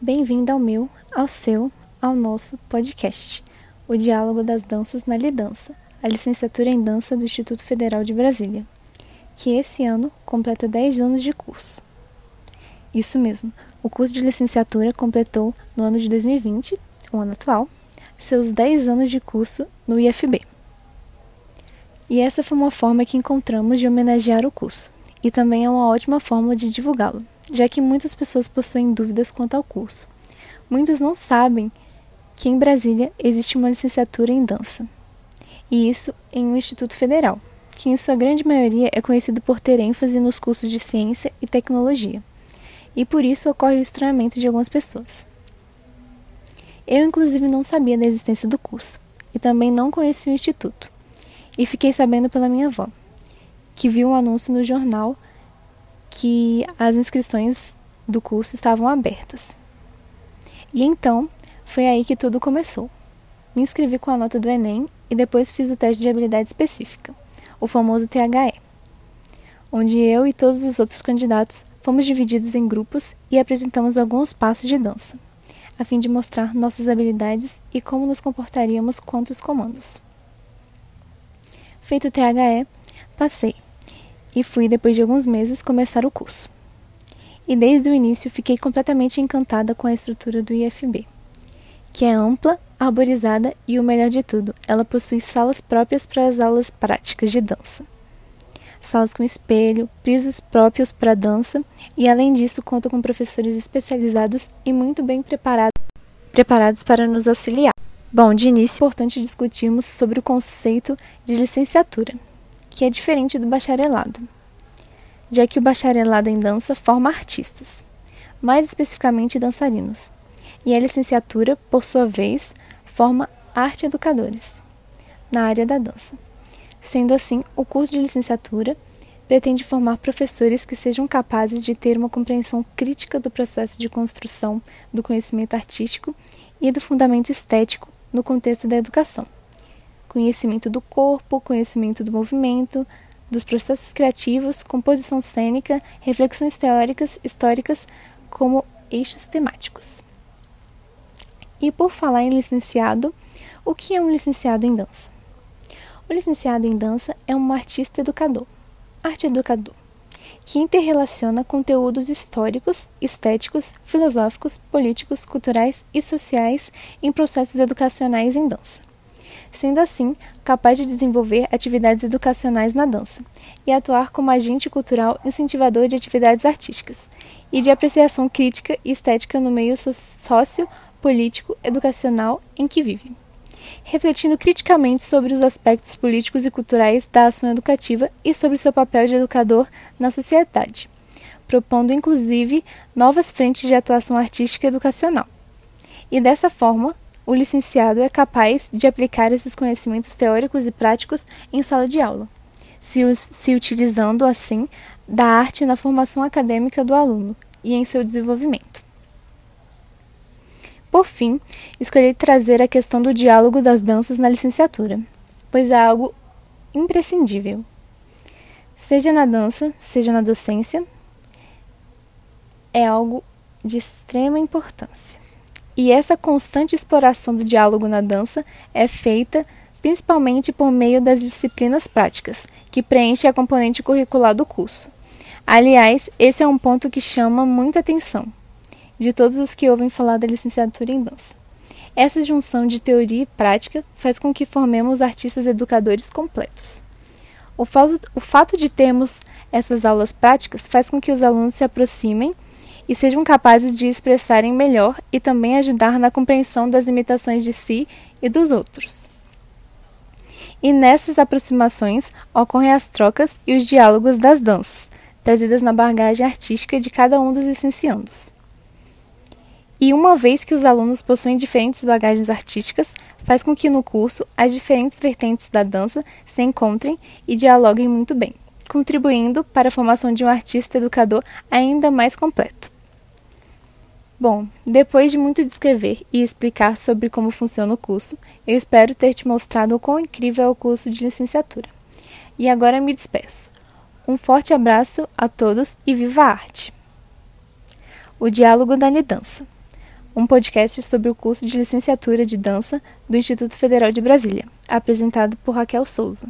Bem-vindo ao meu, ao seu, ao nosso podcast, o Diálogo das Danças na Lidança, a licenciatura em dança do Instituto Federal de Brasília, que esse ano completa 10 anos de curso. Isso mesmo, o curso de licenciatura completou no ano de 2020, o ano atual, seus 10 anos de curso no IFB. E essa foi uma forma que encontramos de homenagear o curso, e também é uma ótima forma de divulgá-lo já que muitas pessoas possuem dúvidas quanto ao curso. Muitos não sabem que em Brasília existe uma licenciatura em dança, e isso em um instituto federal, que em sua grande maioria é conhecido por ter ênfase nos cursos de ciência e tecnologia, e por isso ocorre o estranhamento de algumas pessoas. Eu, inclusive, não sabia da existência do curso, e também não conhecia o instituto, e fiquei sabendo pela minha avó, que viu um anúncio no jornal que as inscrições do curso estavam abertas. E então, foi aí que tudo começou. Me inscrevi com a nota do Enem e depois fiz o teste de habilidade específica, o famoso THE, onde eu e todos os outros candidatos fomos divididos em grupos e apresentamos alguns passos de dança, a fim de mostrar nossas habilidades e como nos comportaríamos quanto os comandos. Feito o THE, passei e fui, depois de alguns meses, começar o curso. E desde o início fiquei completamente encantada com a estrutura do IFB, que é ampla, arborizada e o melhor de tudo, ela possui salas próprias para as aulas práticas de dança. Salas com espelho, pisos próprios para dança e, além disso, conta com professores especializados e muito bem preparados, preparados para nos auxiliar. Bom, de início é importante discutirmos sobre o conceito de licenciatura que é diferente do bacharelado, já que o bacharelado em dança forma artistas, mais especificamente dançarinos, e a licenciatura, por sua vez, forma arte educadores na área da dança. Sendo assim, o curso de licenciatura pretende formar professores que sejam capazes de ter uma compreensão crítica do processo de construção do conhecimento artístico e do fundamento estético no contexto da educação conhecimento do corpo, conhecimento do movimento, dos processos criativos, composição cênica, reflexões teóricas, históricas, como eixos temáticos. E por falar em licenciado, o que é um licenciado em dança? O licenciado em dança é um artista educador, arte educador, que interrelaciona conteúdos históricos, estéticos, filosóficos, políticos, culturais e sociais em processos educacionais em dança sendo assim capaz de desenvolver atividades educacionais na dança e atuar como agente cultural incentivador de atividades artísticas e de apreciação crítica e estética no meio sócio, político, educacional em que vive, refletindo criticamente sobre os aspectos políticos e culturais da ação educativa e sobre seu papel de educador na sociedade, propondo inclusive novas frentes de atuação artística e educacional. E dessa forma, o licenciado é capaz de aplicar esses conhecimentos teóricos e práticos em sala de aula, se, se utilizando, assim, da arte na formação acadêmica do aluno e em seu desenvolvimento. Por fim, escolhi trazer a questão do diálogo das danças na licenciatura, pois é algo imprescindível. Seja na dança, seja na docência, é algo de extrema importância. E essa constante exploração do diálogo na dança é feita principalmente por meio das disciplinas práticas, que preenchem a componente curricular do curso. Aliás, esse é um ponto que chama muita atenção de todos os que ouvem falar da licenciatura em dança. Essa junção de teoria e prática faz com que formemos artistas educadores completos. O fato, o fato de termos essas aulas práticas faz com que os alunos se aproximem e sejam capazes de expressarem melhor e também ajudar na compreensão das limitações de si e dos outros. E nessas aproximações ocorrem as trocas e os diálogos das danças, trazidas na bagagem artística de cada um dos licenciandos. E uma vez que os alunos possuem diferentes bagagens artísticas, faz com que no curso as diferentes vertentes da dança se encontrem e dialoguem muito bem, contribuindo para a formação de um artista educador ainda mais completo. Bom, depois de muito descrever e explicar sobre como funciona o curso, eu espero ter te mostrado o quão incrível é o curso de licenciatura. E agora me despeço. Um forte abraço a todos e viva a arte! O diálogo da lidança. um podcast sobre o curso de licenciatura de dança do Instituto Federal de Brasília, apresentado por Raquel Souza.